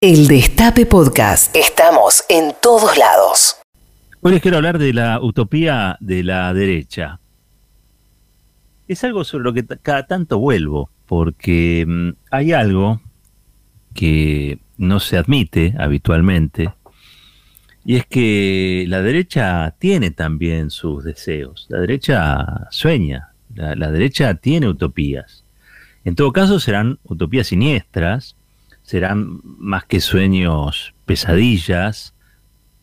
El Destape Podcast. Estamos en todos lados. Hoy les quiero hablar de la utopía de la derecha. Es algo sobre lo que cada tanto vuelvo, porque mm, hay algo que no se admite habitualmente, y es que la derecha tiene también sus deseos, la derecha sueña, la, la derecha tiene utopías. En todo caso serán utopías siniestras, serán más que sueños pesadillas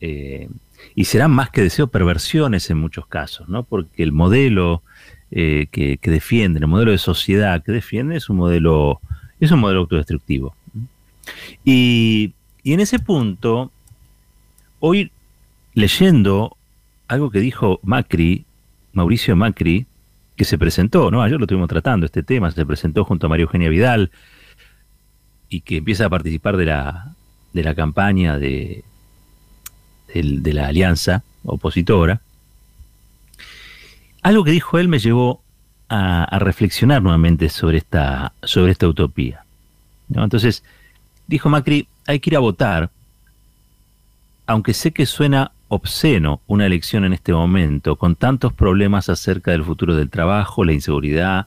eh, y serán más que deseo perversiones en muchos casos, ¿no? Porque el modelo eh, que, que defienden, el modelo de sociedad que defiende es un modelo, es un modelo autodestructivo. Y, y en ese punto, hoy leyendo algo que dijo Macri, Mauricio Macri, que se presentó, ¿no? Ayer lo estuvimos tratando, este tema, se presentó junto a María Eugenia Vidal, y que empieza a participar de la, de la campaña de, de, la alianza opositora, algo que dijo él me llevó a, reflexionar nuevamente sobre esta, sobre esta utopía. Entonces, dijo Macri, hay que ir a votar, aunque sé que suena obsceno una elección en este momento, con tantos problemas acerca del futuro del trabajo, la inseguridad,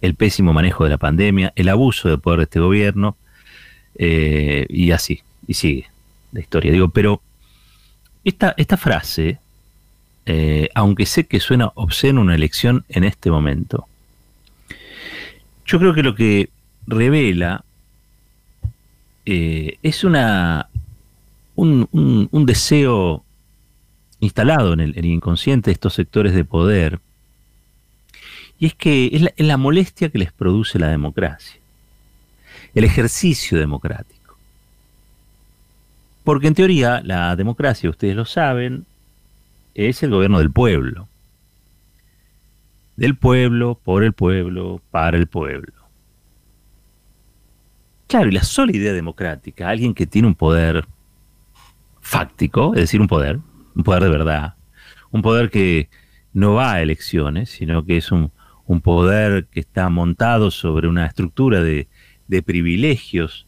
el pésimo manejo de la pandemia, el abuso de poder de este gobierno, eh, y así, y sigue la historia. Digo, pero esta, esta frase, eh, aunque sé que suena obsceno una elección en este momento, yo creo que lo que revela eh, es una un, deseo instalado en el, inconsciente de estos sectores de poder, y es que es la molestia que les produce la democracia el ejercicio democrático. Porque en teoría la democracia, ustedes lo saben, es el gobierno del pueblo. Del pueblo, por el pueblo, para el pueblo. Claro, y la sola idea democrática, alguien que tiene un poder fáctico, es decir, un poder, un poder de verdad, un poder que no va a elecciones, sino que es un, un poder que está montado sobre una estructura de, de privilegios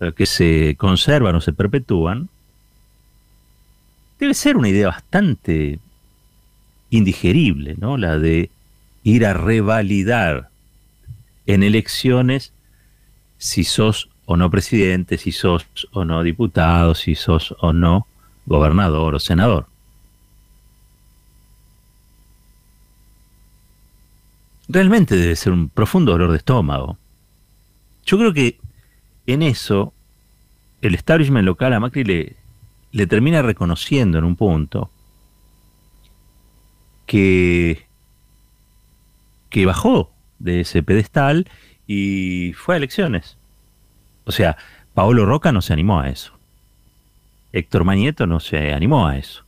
eh, que se conservan o se perpetúan, debe ser una idea bastante indigerible, ¿no? La de ir a revalidar en elecciones si sos o no presidente, si sos o no diputado, si sos o no gobernador o senador. Realmente debe ser un profundo dolor de estómago yo creo que en eso el establishment local a Macri le, termina reconociendo en un punto que, bajó de ese pedestal y fue a elecciones. O sea, Paolo Roca no se animó a eso. Héctor Mañeto no se animó a eso.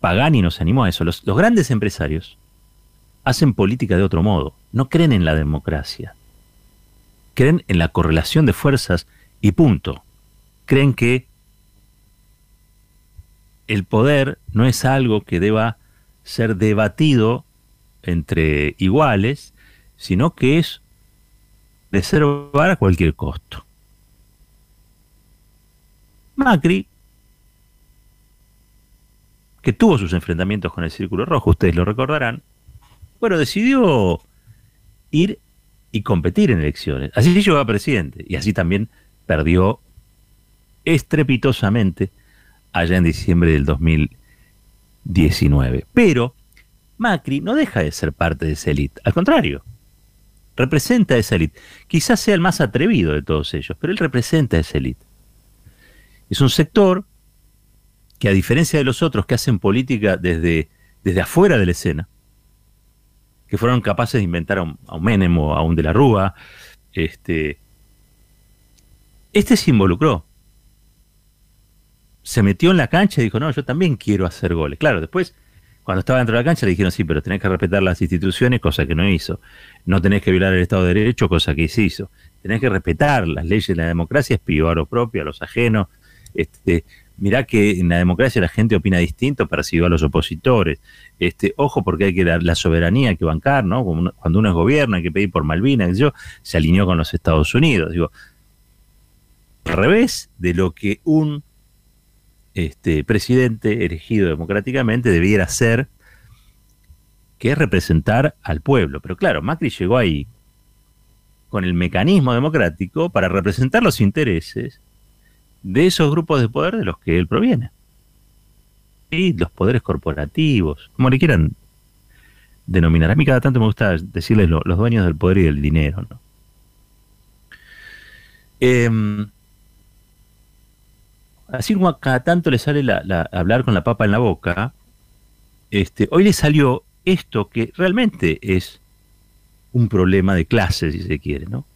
Pagani no se animó a eso. Los grandes empresarios hacen política de otro modo. No creen en la democracia creen en la correlación de fuerzas y punto. Creen que el poder no es algo que deba ser debatido entre iguales, sino que es reservar a cualquier costo. Macri, que tuvo sus enfrentamientos con el Círculo Rojo, ustedes lo recordarán, bueno, decidió ir y competir en elecciones. Así llegó a presidente y así también perdió estrepitosamente allá en diciembre del 2019. Pero Macri no deja de ser parte de esa élite, al contrario, representa a esa élite. Quizás sea el más atrevido de todos ellos, pero él representa a esa élite. Es un sector que a diferencia de los otros que hacen política desde, desde afuera de la escena, que fueron capaces de inventar a un, a Menem o a un de la Rúa. Este, este se involucró. Se metió en la cancha y dijo, no, yo también quiero hacer goles. Claro, después, cuando estaba dentro de la cancha, le dijeron, sí, pero tenés que respetar las instituciones, cosa que no hizo. No tenés que violar el Estado de Derecho, cosa que sí hizo. Tenés que respetar las leyes de la democracia, espiar a lo propio, a los ajenos. Este, mirá que en la democracia la gente opina distinto, percibió a los opositores. Este, ojo, porque hay que dar la soberanía, hay que bancar, ¿no? Cuando uno es gobierno, hay que pedir por Malvinas, yo, se alineó con los Estados Unidos. Digo, revés de lo que un este, presidente elegido democráticamente debiera ser, que es representar al pueblo. Pero claro, Macri llegó ahí con el mecanismo democrático para representar los intereses de esos grupos de poder de los que él proviene. Y los poderes corporativos, como le quieran denominar. A mí cada tanto me gusta decirles los dueños del poder y del dinero. Em, así como a cada tanto le sale la, hablar con la papa en la boca, este, hoy le salió esto que realmente es un problema de clase, si se quiere, ¿no?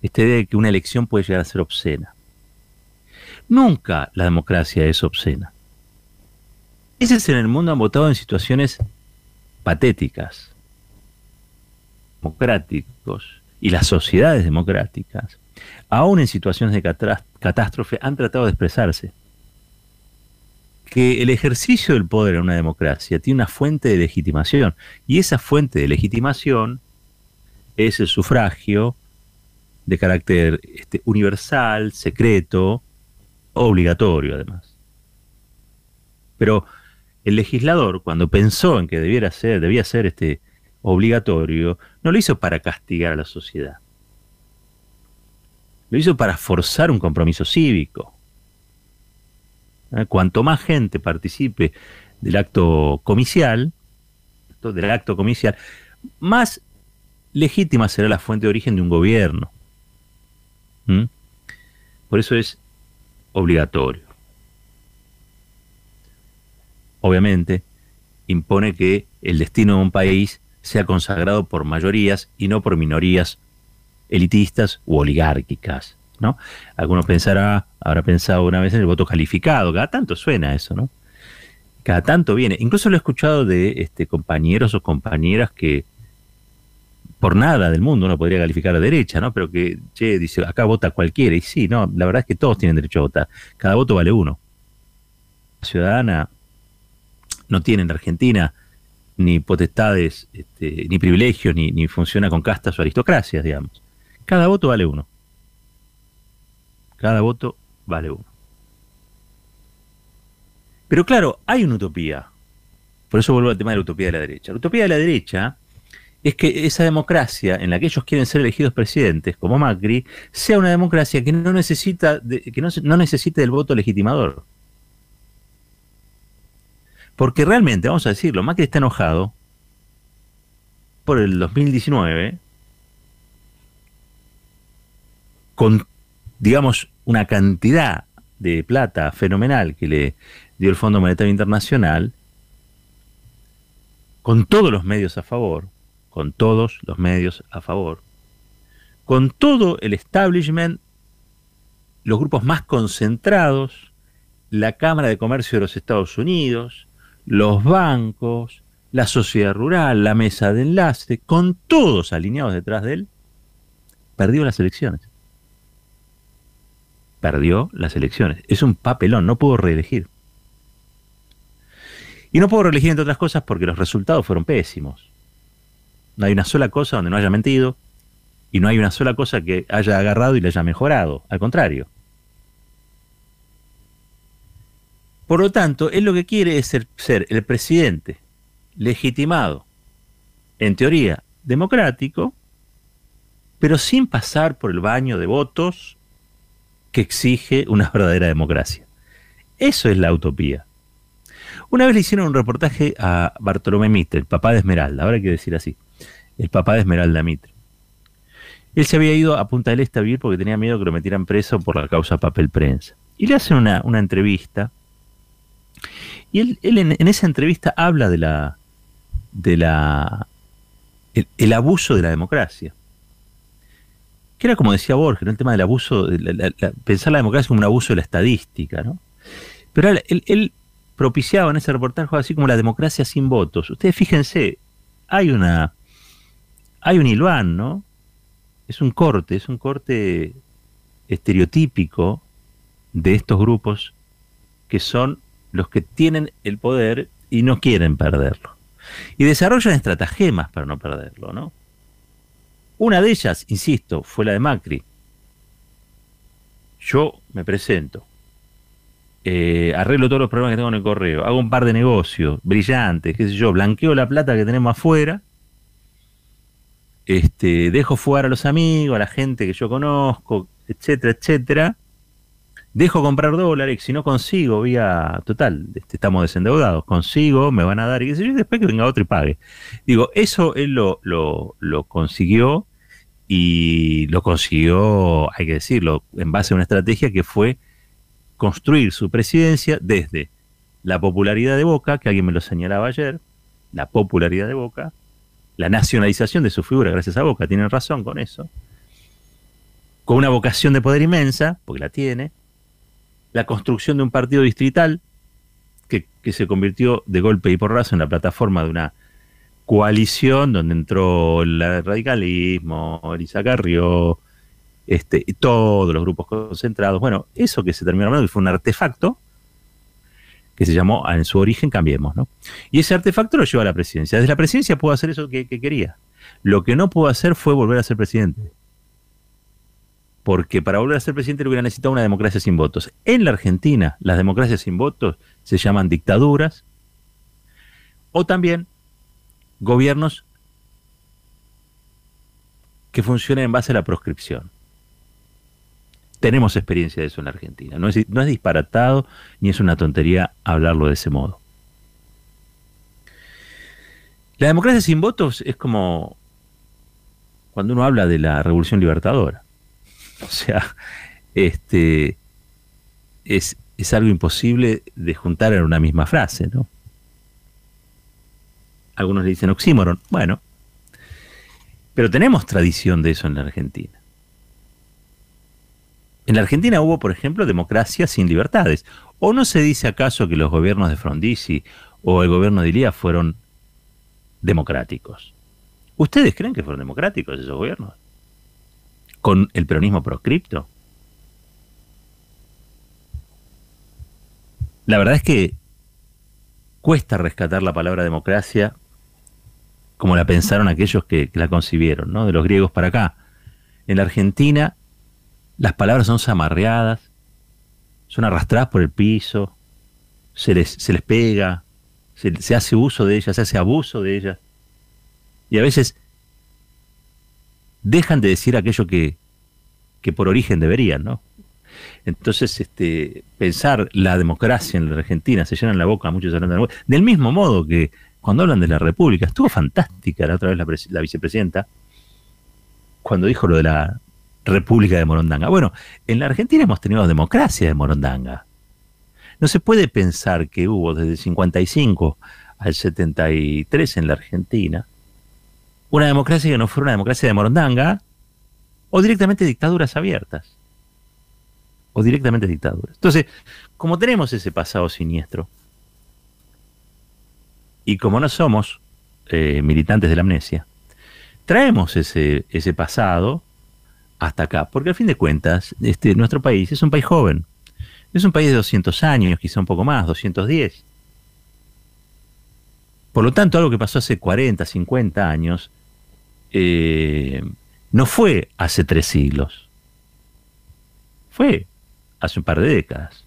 Esta idea de que una elección puede llegar a ser obscena. Nunca la democracia es obscena. Ese en el mundo han votado en situaciones patéticas, democráticos, y las sociedades democráticas, aún en situaciones de catástrofe, han tratado de expresarse. Que el ejercicio del poder en una democracia tiene una fuente de legitimación, y esa fuente de legitimación es el sufragio de carácter este, universal, secreto, obligatorio además. Pero el legislador, cuando pensó en que debiera ser, debía ser este obligatorio, no lo hizo para castigar a la sociedad. Lo hizo para forzar un compromiso cívico. ¿Eh? Cuanto más gente participe del acto comicial, del acto comicial, más legítima será la fuente de origen de un gobierno. ¿Mm? Por eso es obligatorio. Obviamente, impone que el destino de un país sea consagrado por mayorías y no por minorías elitistas u oligárquicas. ¿no? Algunos pensará, habrá pensado una vez en el voto calificado, cada tanto suena eso, ¿no? Cada tanto viene. Incluso lo he escuchado de este, compañeros o compañeras que por nada del mundo uno podría calificar a derecha, ¿no? Pero que, che, dice, acá vota cualquiera. Y sí, no, la verdad es que todos tienen derecho a votar. Cada voto vale uno. La ciudadana no tiene en Argentina ni potestades, este, ni privilegios, ni, ni funciona con castas o aristocracias, digamos. Cada voto vale uno. Cada voto vale uno. Pero claro, hay una utopía. Por eso vuelvo al tema de la utopía de la derecha. La utopía de la derecha es que esa democracia en la que ellos quieren ser elegidos presidentes, como Macri, sea una democracia que no necesita que no, necesite del voto legitimador. Porque realmente, vamos a decirlo, Macri está enojado por el 2019 con, digamos, una cantidad de plata fenomenal que le dio el Fondo Monetario Internacional, con todos los medios a favor, con todos los medios a favor, con todo el establishment, los grupos más concentrados, la Cámara de Comercio de los Estados Unidos, los bancos, la sociedad rural, la mesa de enlace, con todos alineados detrás de él, perdió las elecciones. Perdió las elecciones. Es un papelón, no pudo reelegir. Y no pudo reelegir entre otras cosas porque los resultados fueron pésimos. No hay una sola cosa donde no haya mentido y no hay una sola cosa que haya agarrado y le haya mejorado. Al contrario. Por lo tanto, él lo que quiere es ser, el presidente legitimado, en teoría democrático, pero sin pasar por el baño de votos que exige una verdadera democracia. Eso es la utopía. Una vez le hicieron un reportaje a Bartolomé Mitre, el papá de Esmeralda, ahora hay que decir así el papá de Esmeralda Mitre. Él se había ido a Punta del Este a vivir porque tenía miedo que lo metieran preso por la causa papel prensa. Y le hacen una, entrevista. Y él, en, esa entrevista habla de la. de la. el, abuso de la democracia. Que era como decía Borges, el tema del abuso, pensar la democracia como un abuso de la estadística, ¿no? Pero él, él propiciaba en ese reportaje así como la democracia sin votos. Ustedes fíjense, hay una hay un hilván, ¿no? Es un corte, es un corte estereotípico de estos grupos que son los que tienen el poder y no quieren perderlo. Y desarrollan estratagemas para no perderlo, ¿no? Una de ellas, insisto, fue la de Macri. yo me presento, eh, arreglo todos los problemas que tengo en el correo, hago un par de negocios brillantes, qué sé yo, blanqueo la plata que tenemos afuera, este, dejo fuera a los amigos, a la gente que yo conozco, etcétera, etcétera, dejo comprar dólares, si no consigo, vía total, este, estamos desendeudados, consigo, me van a dar, y yo, después que venga otro y pague. Digo, eso él lo, lo, lo consiguió y lo consiguió, hay que decirlo, en base a una estrategia que fue construir su presidencia desde la popularidad de Boca, que alguien me lo señalaba ayer, la popularidad de Boca, la nacionalización de su figura gracias a Boca, tienen razón con eso, con una vocación de poder inmensa, porque la tiene, la construcción de un partido distrital que, que se convirtió de golpe y porrazo en la plataforma de una coalición donde entró el radicalismo, Elisa Carrió, este, todos los grupos concentrados. Bueno, eso que se terminó hablando fue un artefacto que se llamó en su origen Cambiemos, ¿no? Y ese artefacto lo llevó a la presidencia. Desde la presidencia pudo hacer eso que, que quería. Lo que no pudo hacer fue volver a ser presidente. Porque para volver a ser presidente le hubiera necesitado una democracia sin votos. En la Argentina, las democracias sin votos se llaman dictaduras o también gobiernos que funcionen en base a la proscripción tenemos experiencia de eso en Argentina. No es, no es disparatado ni es una tontería hablarlo de ese modo. La democracia sin votos es como cuando uno habla de la revolución libertadora. O sea, este es, es algo imposible de juntar en una misma frase, ¿no? Algunos le dicen oxímoron. Bueno, pero tenemos tradición de eso en la Argentina. En la Argentina hubo, por ejemplo, democracia sin libertades. ¿O no se dice acaso que los gobiernos de Frondizi o el gobierno de Ilía fueron democráticos? ¿Ustedes creen que fueron democráticos esos gobiernos? ¿Con el peronismo proscripto? La verdad es que cuesta rescatar la palabra democracia como la pensaron aquellos que, la concibieron, ¿no? De los griegos para acá. En la Argentina las palabras son zamarreadas, son arrastradas por el piso, se les, se les pega, se, hace uso de ellas, se hace abuso de ellas. Y a veces dejan de decir aquello que, que por origen deberían, ¿no? Entonces, este, pensar la democracia en la Argentina, se llenan la boca muchos hablando de la Del mismo modo que cuando hablan de la República, estuvo fantástica la otra vez la vicepresidenta, cuando dijo lo de la República de Morondanga. Bueno, en la Argentina hemos tenido democracia de Morondanga. No se puede pensar que hubo desde el 55 al 73 en la Argentina una democracia que no fuera una democracia de Morondanga o directamente dictaduras abiertas. O directamente dictaduras. Entonces, como tenemos ese pasado siniestro, y como no somos eh, militantes de la amnesia, traemos ese, ese pasado hasta acá. Porque al fin de cuentas, este, nuestro país es un país joven. Es un país de 200 años, quizá un poco más, 210. Por lo tanto, algo que pasó hace 40, 50 años, eh, no fue hace tres siglos. Fue hace un par de décadas.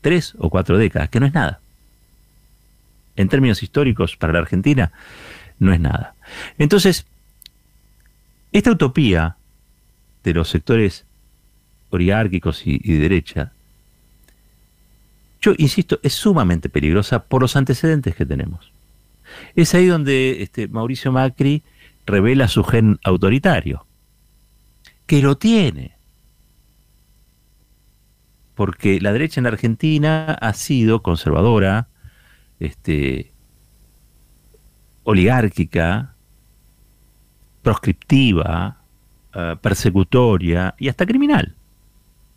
Tres o cuatro décadas, que no es nada. En términos históricos, para la Argentina, no es nada. Entonces, esta utopía de los sectores oligárquicos y, de derecha, yo insisto, es sumamente peligrosa por los antecedentes que tenemos. Es ahí donde este, Mauricio Macri revela su gen autoritario, que lo tiene. Porque la derecha en Argentina ha sido conservadora, este, oligárquica, proscriptiva, eh, persecutoria y hasta criminal.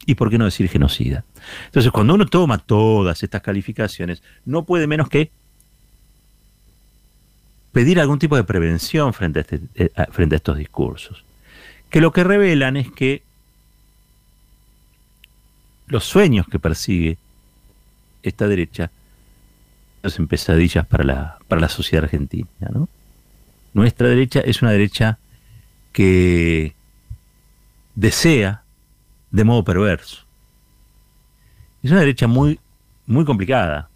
Y por qué no decir genocida. Entonces, cuando uno toma todas estas calificaciones, no puede menos que pedir algún tipo de prevención frente a, este, eh, frente a estos discursos. Que lo que revelan es que los sueños que persigue esta derecha son pesadillas para la, para la sociedad argentina. ¿no? Nuestra derecha es una derecha que desea de modo perverso. Es una derecha muy, muy complicada,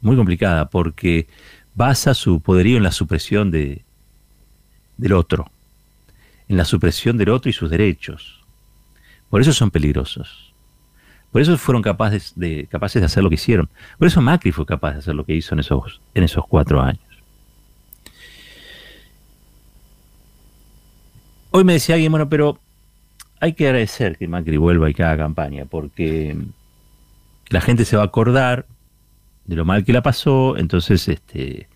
muy complicada, porque basa su poderío en la supresión de, del otro, en la supresión del otro y sus derechos. Por eso son peligrosos. Por eso fueron capaces de, capaces de hacer lo que hicieron. Por eso Macri fue capaz de hacer lo que hizo en esos, en esos cuatro años. Hoy me decía alguien, bueno, pero hay que agradecer que Macri vuelva y que haga campaña, porque la gente se va a acordar de lo mal que la pasó, entonces este,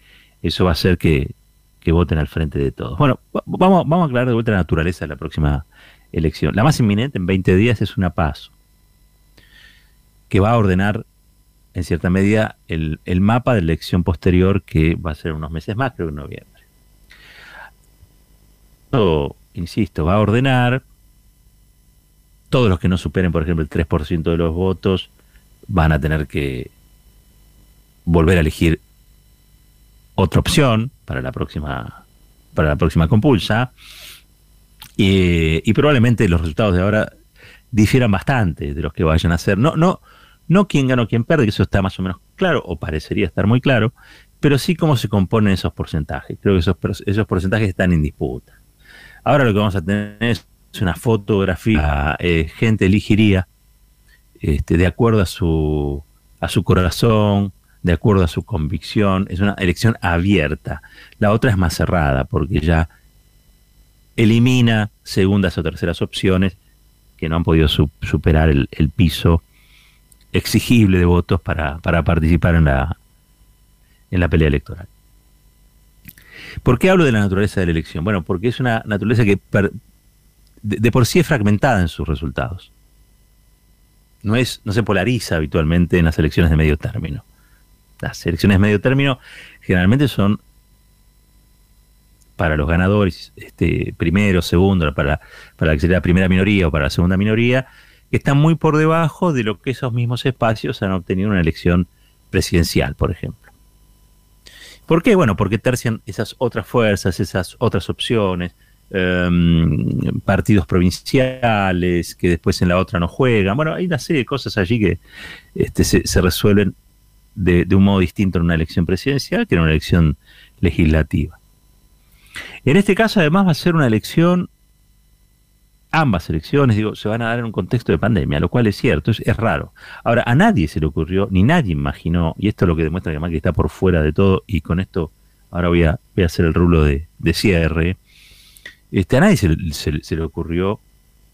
eso va a hacer que, voten al frente de todos. Bueno, vamos, vamos a aclarar de vuelta la naturaleza de la próxima elección. La más inminente en 20 días es una paso que va a ordenar en cierta medida el, mapa de elección posterior que va a ser unos meses más, creo que en noviembre. Insisto, va a ordenar. Todos los que no superen, por ejemplo, el 3% de los votos van a tener que volver a elegir otra opción para la próxima para la próxima compulsa. Y, probablemente los resultados de ahora difieran bastante de los que vayan a ser. No no no quién gana o quién pierde que eso está más o menos claro o parecería estar muy claro pero sí cómo se componen esos porcentajes. Creo que esos esos porcentajes están en disputa ahora lo que vamos a tener es una fotografía eh, gente elegiría este, de acuerdo a su a su corazón de acuerdo a su convicción, es una elección abierta. La otra es más cerrada, porque ya elimina segundas o terceras opciones que no han podido superar el, piso exigible de votos para, participar en la, en la pelea electoral. ¿Por qué hablo de la naturaleza de la elección? Bueno, porque es una naturaleza que de, por sí es fragmentada en sus resultados. No, es, no se polariza habitualmente en las elecciones de medio término las elecciones de medio término generalmente son para los ganadores, este, primero, segundo, para, para la primera minoría o para la segunda minoría, que están muy por debajo de lo que esos mismos espacios han obtenido en una elección presidencial, por ejemplo. ¿Por qué? Bueno, porque tercian esas otras fuerzas, esas otras opciones, em, partidos provinciales que después en la otra no juegan. Bueno, hay una serie de cosas allí que este, se, se, resuelven de, un modo distinto en una elección presidencial que en una elección legislativa. En este caso, además, va a ser una elección, ambas elecciones, digo, se van a dar en un contexto de pandemia, lo cual es cierto, es, raro. Ahora, a nadie se le ocurrió, ni nadie imaginó, y esto es lo que demuestra que Macri está por fuera de todo, y con esto ahora voy a, hacer el rulo de, cierre, este, a nadie se, se, le ocurrió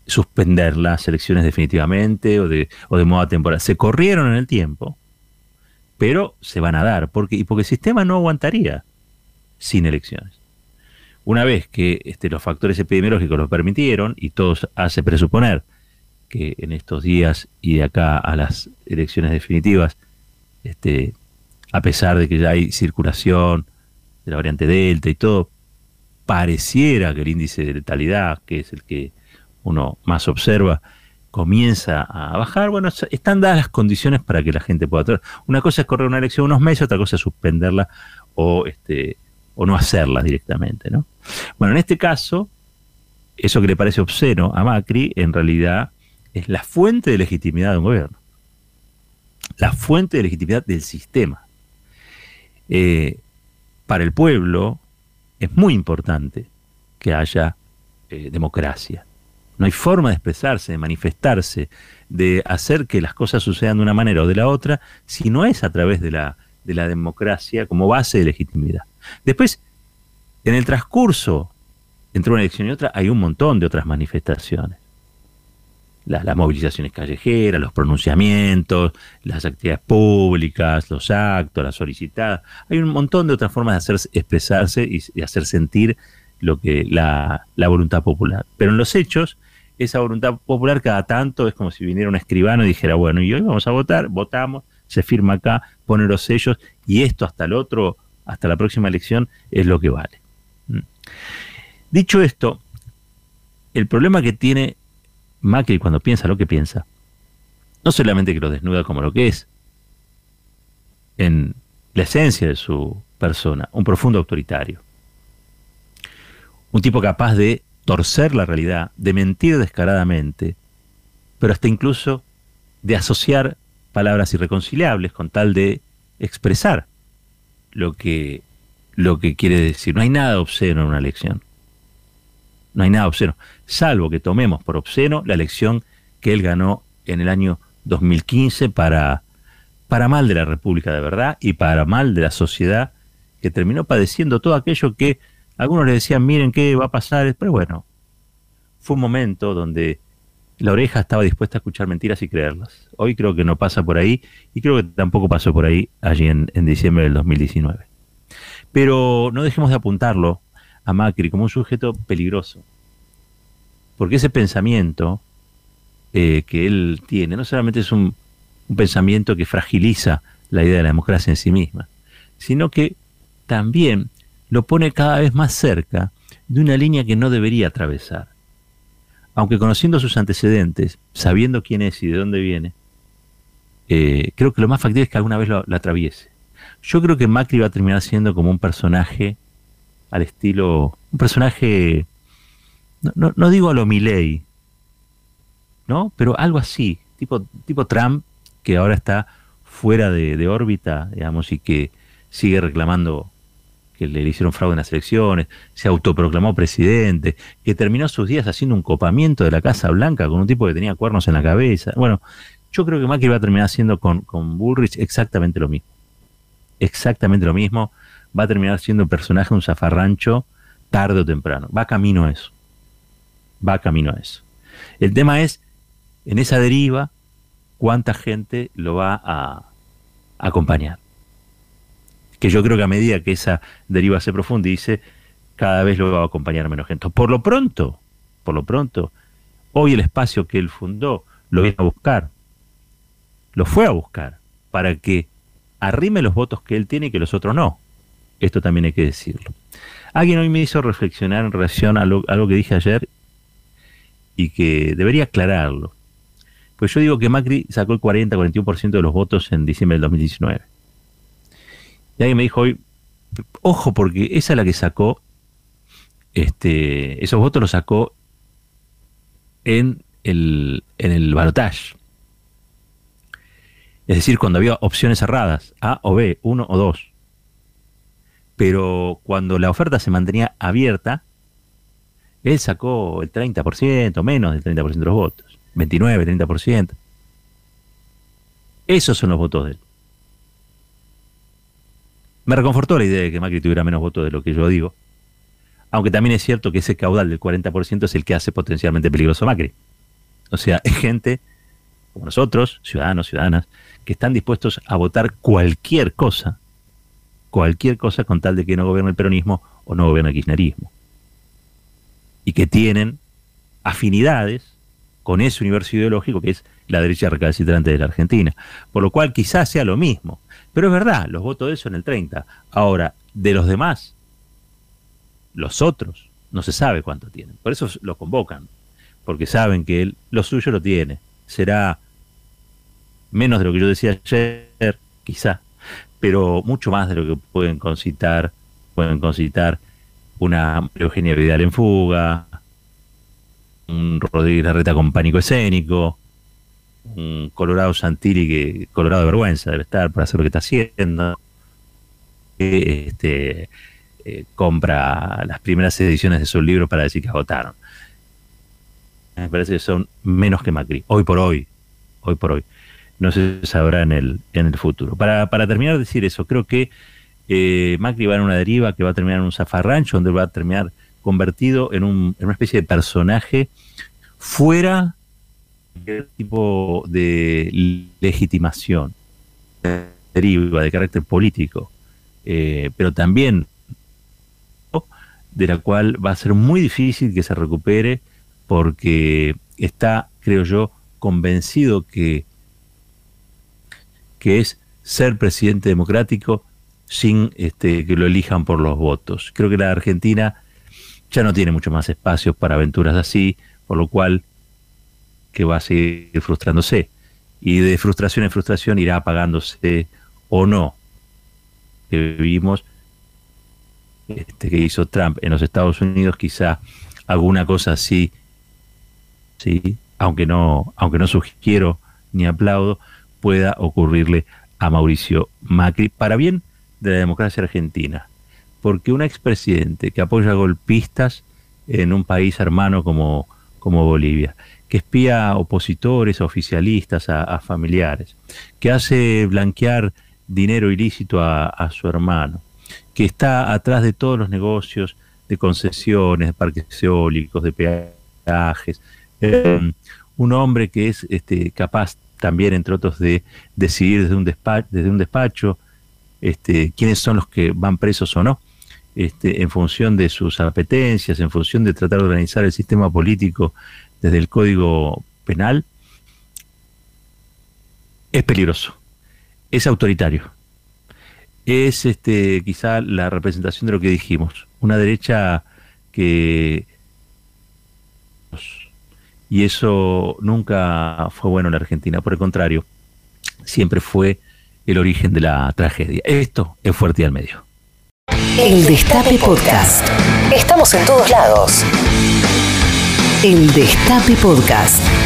suspender las elecciones definitivamente o de, o de moda temporal. Se corrieron en el tiempo, pero se van a dar, porque, y porque el sistema no aguantaría sin elecciones. Una vez que este, los factores epidemiológicos lo permitieron, y todo hace presuponer que en estos días y de acá a las elecciones definitivas, este, a pesar de que ya hay circulación de la variante Delta y todo, pareciera que el índice de letalidad, que es el que uno más observa, comienza a bajar, bueno, están dadas las condiciones para que la gente pueda. Una cosa es correr una elección unos meses, otra cosa es suspenderla o este o no hacerla directamente, ¿no? Bueno, en este caso, eso que le parece obsceno a Macri, en realidad es la fuente de legitimidad de un gobierno. La fuente de legitimidad del sistema. Eh, para el pueblo es muy importante que haya eh, democracia no hay forma de expresarse, de manifestarse, de hacer que las cosas sucedan de una manera o de la otra, si no es a través de la, de la democracia como base de legitimidad. Después, en el transcurso entre una elección y otra, hay un montón de otras manifestaciones. Las, movilizaciones callejeras, los pronunciamientos, las actividades públicas, los actos, las solicitadas. Hay un montón de otras formas de hacer expresarse y, hacer sentir lo que la, la, voluntad popular. Pero en los hechos, esa voluntad popular cada tanto es como si viniera un escribano y dijera, bueno, y hoy vamos a votar, votamos, se firma acá, pone los sellos y esto hasta el otro, hasta la próxima elección es lo que vale. Mm. Dicho esto, el problema que tiene Macri cuando piensa lo que piensa, no solamente que lo desnuda como lo que es, en la esencia de su persona, un profundo autoritario, un tipo capaz de torcer la realidad, de mentir descaradamente, pero hasta incluso de asociar palabras irreconciliables con tal de expresar lo que, lo que quiere decir. No hay nada obsceno en una elección. No hay nada obsceno, salvo que tomemos por obsceno la elección que él ganó en el año 2015 para, para mal de la República de verdad y para mal de la sociedad que terminó padeciendo todo aquello que algunos le decían, miren qué va a pasar, pero bueno, fue un momento donde la oreja estaba dispuesta a escuchar mentiras y creerlas. Hoy creo que no pasa por ahí y creo que tampoco pasó por ahí allí en, diciembre del 2019. Pero no dejemos de apuntarlo a Macri como un sujeto peligroso. Porque ese pensamiento eh, que él tiene no solamente es un, un pensamiento que fragiliza la idea de la democracia en sí misma, sino que también lo pone cada vez más cerca de una línea que no debería atravesar aunque conociendo sus antecedentes, sabiendo quién es y de dónde viene, eh, creo que lo más factible es que alguna vez lo, atraviese. Yo creo que Macri va a terminar siendo como un personaje al estilo, un personaje, no, digo a lo Milley, ¿no? Pero algo así, tipo, tipo Trump, que ahora está fuera de, de órbita, digamos, y que sigue reclamando que le hicieron fraude en las elecciones, se autoproclamó presidente, que terminó sus días haciendo un copamiento de la Casa Blanca con un tipo que tenía cuernos en la cabeza. Bueno, yo creo que Macri va a terminar haciendo con, con Bullrich exactamente lo mismo. Exactamente lo mismo. Va a terminar siendo un personaje, un zafarrancho, tarde o temprano. Va camino a eso. Va camino a eso. El tema es, en esa deriva, cuánta gente lo va a acompañar que yo creo que a medida que esa deriva se profundice, cada vez lo va a acompañar menos gente. Por lo pronto, por lo pronto, hoy el espacio que él fundó lo viene a buscar, lo fue a buscar, para que arrime los votos que él tiene y que los otros no. Esto también hay que decirlo. Alguien hoy me hizo reflexionar en relación a, lo, algo que dije ayer y que debería aclararlo. Pues yo digo que Macri sacó el 40-41% de los votos en diciembre del 2019. Y alguien me dijo hoy, ojo, porque esa es la que sacó, este, esos votos los sacó en el, en el balotage. Es decir, cuando había opciones cerradas, A o B, uno o dos. Pero cuando la oferta se mantenía abierta, él sacó el 30%, menos del 30% de los votos. 29, 30%. Esos son los votos de él. Me reconfortó la idea de que Macri tuviera menos votos de lo que yo digo, aunque también es cierto que ese caudal del 40% es el que hace potencialmente peligroso a Macri. O sea, es gente como nosotros, ciudadanos, ciudadanas, que están dispuestos a votar cualquier cosa, cualquier cosa con tal de que no gobierne el peronismo o no gobierne el kirchnerismo. Y que tienen afinidades con ese universo ideológico que es la derecha recalcitrante de la Argentina. Por lo cual quizás sea lo mismo. Pero es verdad, los votos de él son el 30. Ahora, de los demás, los otros, no se sabe cuánto tienen. Por eso lo convocan, porque saben que él lo suyo lo tiene. Será menos de lo que yo decía ayer, quizá, pero mucho más de lo que pueden concitar, pueden concitar una Eugenia Vidal en fuga, un Rodríguez Larreta con pánico escénico, un Colorado Santilli que Colorado de vergüenza debe estar para hacer lo que está haciendo. Este, eh, compra las primeras ediciones de sus libros para decir que agotaron. Me parece que son menos que Macri, hoy por hoy, hoy por hoy. No se sabrá en el, en el futuro. Para, para terminar de decir eso, creo que eh, Macri va en una deriva que va a terminar en un zafarrancho, donde va a terminar convertido en, un, en una especie de personaje fuera tipo de legitimación deriva de carácter político, eh, pero también de la cual va a ser muy difícil que se recupere porque está, creo yo, convencido que, que es ser presidente democrático sin este, que lo elijan por los votos. Creo que la Argentina ya no tiene mucho más espacios para aventuras así, por lo cual que va a seguir frustrándose. Y de frustración en frustración irá apagándose o no. Que vimos este, que hizo Trump en los Estados Unidos, quizá alguna cosa así, sí, aunque no, aunque no sugiero ni aplaudo, pueda ocurrirle a Mauricio Macri, para bien de la democracia argentina. Porque un expresidente que apoya golpistas en un país hermano como, como Bolivia, que espía a opositores, a oficialistas, a, familiares, que hace blanquear dinero ilícito a, su hermano, que está atrás de todos los negocios de concesiones, de parques eólicos, de peajes, eh, un hombre que es este, capaz también, entre otros, de decidir desde un despacho, desde un despacho este, quiénes son los que van presos o no, este, en función de sus apetencias, en función de tratar de organizar el sistema político desde el Código Penal, es peligroso, es autoritario, es este, quizá la representación de lo que dijimos, una derecha que y eso nunca fue bueno en la Argentina, por el contrario, siempre fue el origen de la tragedia. Esto es Fuerte y al Medio. El Destape Podcast. Estamos en todos lados. El Destape Podcast.